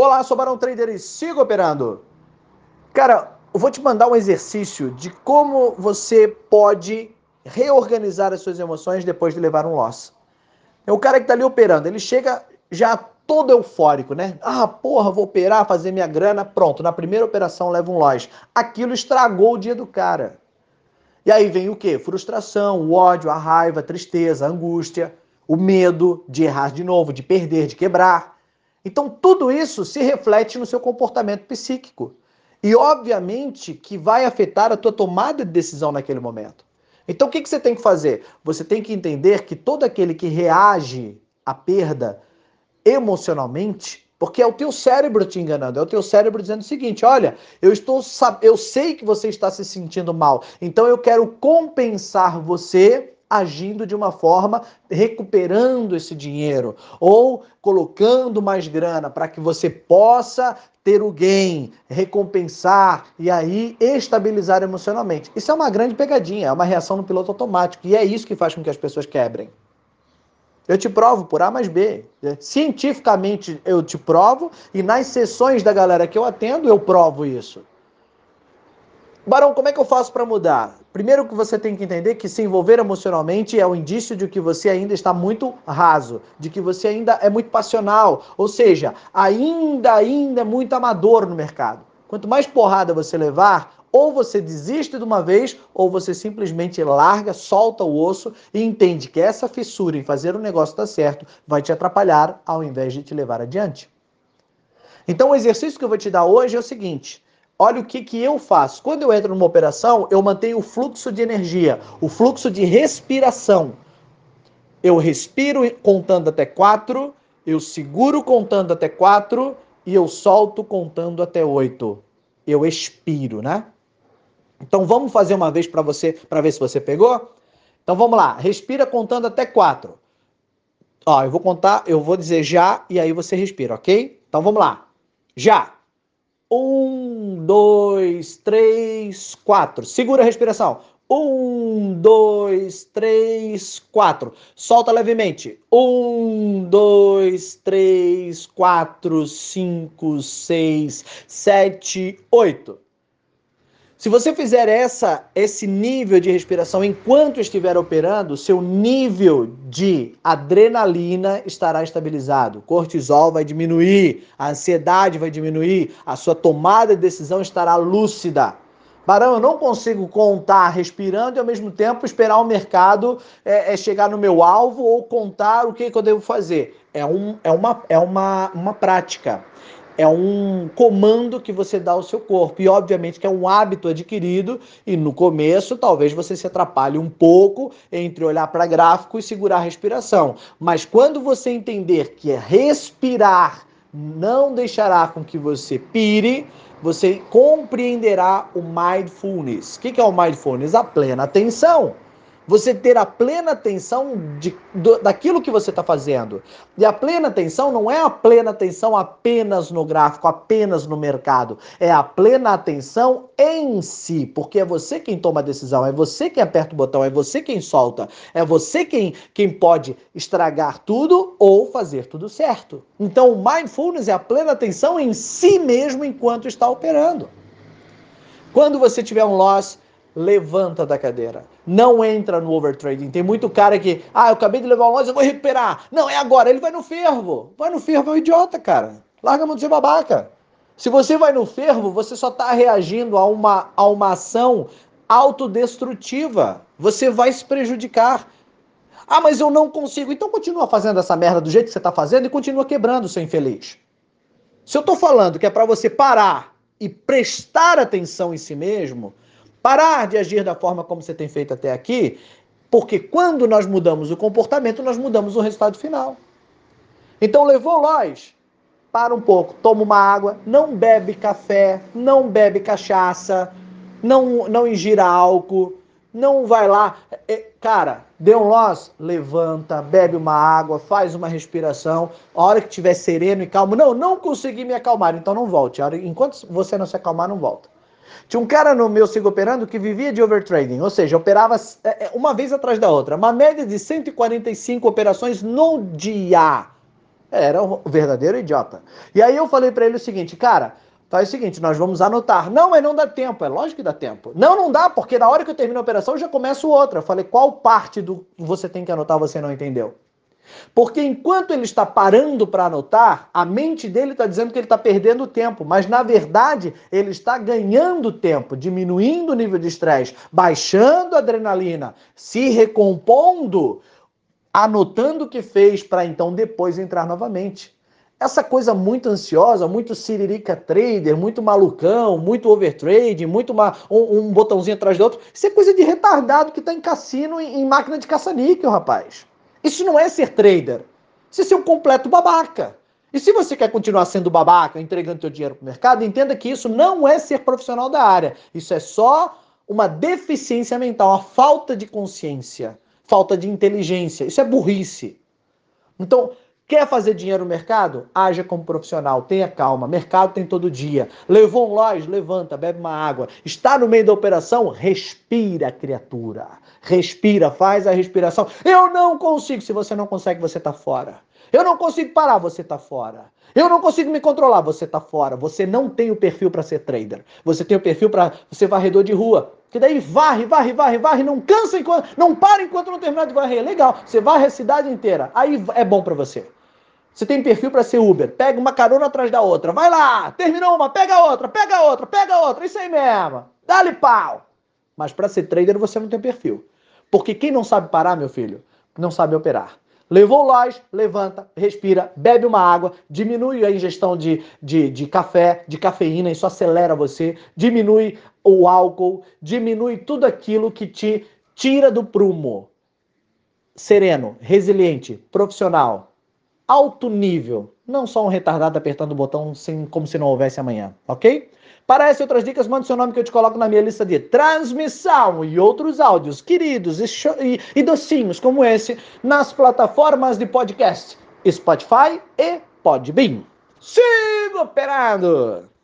Olá, sou Barão Trader e sigo operando. Cara, eu vou te mandar um exercício de como você pode reorganizar as suas emoções depois de levar um loss. É o cara que tá ali operando, ele chega já todo eufórico, né? Ah, porra, vou operar, fazer minha grana, pronto, na primeira operação leva um loss. Aquilo estragou o dia do cara. E aí vem o quê? Frustração, o ódio, a raiva, a tristeza, a angústia, o medo de errar de novo, de perder, de quebrar. Então, tudo isso se reflete no seu comportamento psíquico. E, obviamente, que vai afetar a tua tomada de decisão naquele momento. Então, o que, que você tem que fazer? Você tem que entender que todo aquele que reage à perda emocionalmente, porque é o teu cérebro te enganando, é o teu cérebro dizendo o seguinte: olha, eu estou eu sei que você está se sentindo mal, então eu quero compensar você agindo de uma forma recuperando esse dinheiro ou colocando mais grana para que você possa ter o gain, recompensar e aí estabilizar emocionalmente. Isso é uma grande pegadinha, é uma reação no piloto automático e é isso que faz com que as pessoas quebrem. Eu te provo por A mais B. Cientificamente eu te provo e nas sessões da galera que eu atendo eu provo isso. Barão, como é que eu faço para mudar? Primeiro que você tem que entender que se envolver emocionalmente é um indício de que você ainda está muito raso, de que você ainda é muito passional, ou seja, ainda ainda é muito amador no mercado. Quanto mais porrada você levar, ou você desiste de uma vez, ou você simplesmente larga, solta o osso e entende que essa fissura em fazer o negócio dar certo vai te atrapalhar ao invés de te levar adiante. Então, o exercício que eu vou te dar hoje é o seguinte: olha o que, que eu faço. Quando eu entro numa operação, eu mantenho o fluxo de energia, o fluxo de respiração. Eu respiro contando até quatro, eu seguro contando até quatro e eu solto contando até oito. Eu expiro, né? Então vamos fazer uma vez para você, para ver se você pegou? Então vamos lá, respira contando até quatro. Ó, eu vou contar, eu vou dizer já e aí você respira, ok? Então vamos lá. Já. Um, dois, três, quatro. Segura a respiração. Um, dois, três, quatro. Solta levemente. Um, dois, três, quatro, cinco, seis, sete, oito. Se você fizer essa, esse nível de respiração enquanto estiver operando, seu nível de adrenalina estará estabilizado. O cortisol vai diminuir, a ansiedade vai diminuir, a sua tomada de decisão estará lúcida. Barão, eu não consigo contar respirando e ao mesmo tempo esperar o mercado é, é chegar no meu alvo ou contar o que, que eu devo fazer. É, um, é, uma, é uma, uma prática é um comando que você dá ao seu corpo. E, obviamente, que é um hábito adquirido, e no começo talvez você se atrapalhe um pouco entre olhar para gráfico e segurar a respiração. Mas quando você entender que é respirar não deixará com que você pire, você compreenderá o mindfulness. O que é o mindfulness? A plena atenção você ter a plena atenção de, do, daquilo que você está fazendo. E a plena atenção não é a plena atenção apenas no gráfico, apenas no mercado. É a plena atenção em si, porque é você quem toma a decisão, é você quem aperta o botão, é você quem solta, é você quem, quem pode estragar tudo ou fazer tudo certo. Então, o mindfulness é a plena atenção em si mesmo enquanto está operando. Quando você tiver um loss, levanta da cadeira. Não entra no overtrading. Tem muito cara que, ah, eu acabei de levar um loss, eu vou recuperar. Não, é agora. Ele vai no fervo. Vai no fervo, é um idiota, cara. Larga a mão de ser babaca. Se você vai no fervo, você só está reagindo a uma, a uma ação autodestrutiva. Você vai se prejudicar. Ah, mas eu não consigo. Então continua fazendo essa merda do jeito que você está fazendo e continua quebrando, seu infeliz. Se eu estou falando que é para você parar e prestar atenção em si mesmo, Parar de agir da forma como você tem feito até aqui, porque quando nós mudamos o comportamento, nós mudamos o resultado final. Então levou nós, para um pouco, toma uma água, não bebe café, não bebe cachaça, não, não ingira álcool, não vai lá. É, cara, deu um loss, levanta, bebe uma água, faz uma respiração. A hora que estiver sereno e calmo, não, não consegui me acalmar, então não volte. Enquanto você não se acalmar, não volta. Tinha um cara no meu sigo operando que vivia de overtrading, ou seja, operava é, é, uma vez atrás da outra, uma média de 145 operações no dia. Era um verdadeiro idiota. E aí eu falei para ele o seguinte, cara, faz o seguinte, nós vamos anotar. Não, mas não dá tempo. É lógico que dá tempo. Não, não dá, porque na hora que eu termino a operação eu já começo outra. Eu falei, qual parte do você tem que anotar você não entendeu? Porque enquanto ele está parando para anotar, a mente dele está dizendo que ele está perdendo tempo, mas na verdade ele está ganhando tempo, diminuindo o nível de estresse, baixando a adrenalina, se recompondo, anotando o que fez para então depois entrar novamente. Essa coisa muito ansiosa, muito siririca trader, muito malucão, muito overtrade, muito uma, um, um, botãozinho atrás do outro, isso é coisa de retardado que está em cassino, em, em máquina de caça-níquel, rapaz. Isso não é ser trader. Isso é ser um completo babaca. E se você quer continuar sendo babaca, entregando seu dinheiro para o mercado, entenda que isso não é ser profissional da área. Isso é só uma deficiência mental, uma falta de consciência falta de inteligência. Isso é burrice. Então, quer fazer dinheiro no mercado? Haja como profissional, tenha calma. Mercado tem todo dia. Levou um loja, levanta, bebe uma água. Está no meio da operação? Respira, criatura. Respira, faz a respiração. Eu não consigo. Se você não consegue, você está fora. Eu não consigo parar, você está fora. Eu não consigo me controlar, você está fora. Você não tem o perfil para ser trader. Você tem o perfil para ser varredor de rua. Que daí varre, varre, varre, varre, não cansa enquanto, não para enquanto não terminar de varrer. Legal, você varre a cidade inteira. Aí é bom para você. Você tem perfil para ser Uber, pega uma carona atrás da outra. Vai lá, terminou uma, pega outra, pega outra, pega outra. Isso aí mesmo. Dá-lhe pau. Mas para ser trader você não tem perfil. Porque quem não sabe parar, meu filho, não sabe operar. Levou loja, levanta, respira, bebe uma água, diminui a ingestão de, de, de café, de cafeína, isso acelera você, diminui o álcool, diminui tudo aquilo que te tira do prumo. Sereno, resiliente, profissional, alto nível, não só um retardado apertando o botão sem, como se não houvesse amanhã, ok? Para essas e outras dicas, mande seu nome que eu te coloco na minha lista de transmissão e outros áudios queridos e, e, e docinhos como esse nas plataformas de podcast Spotify e Podbean. Siga operando!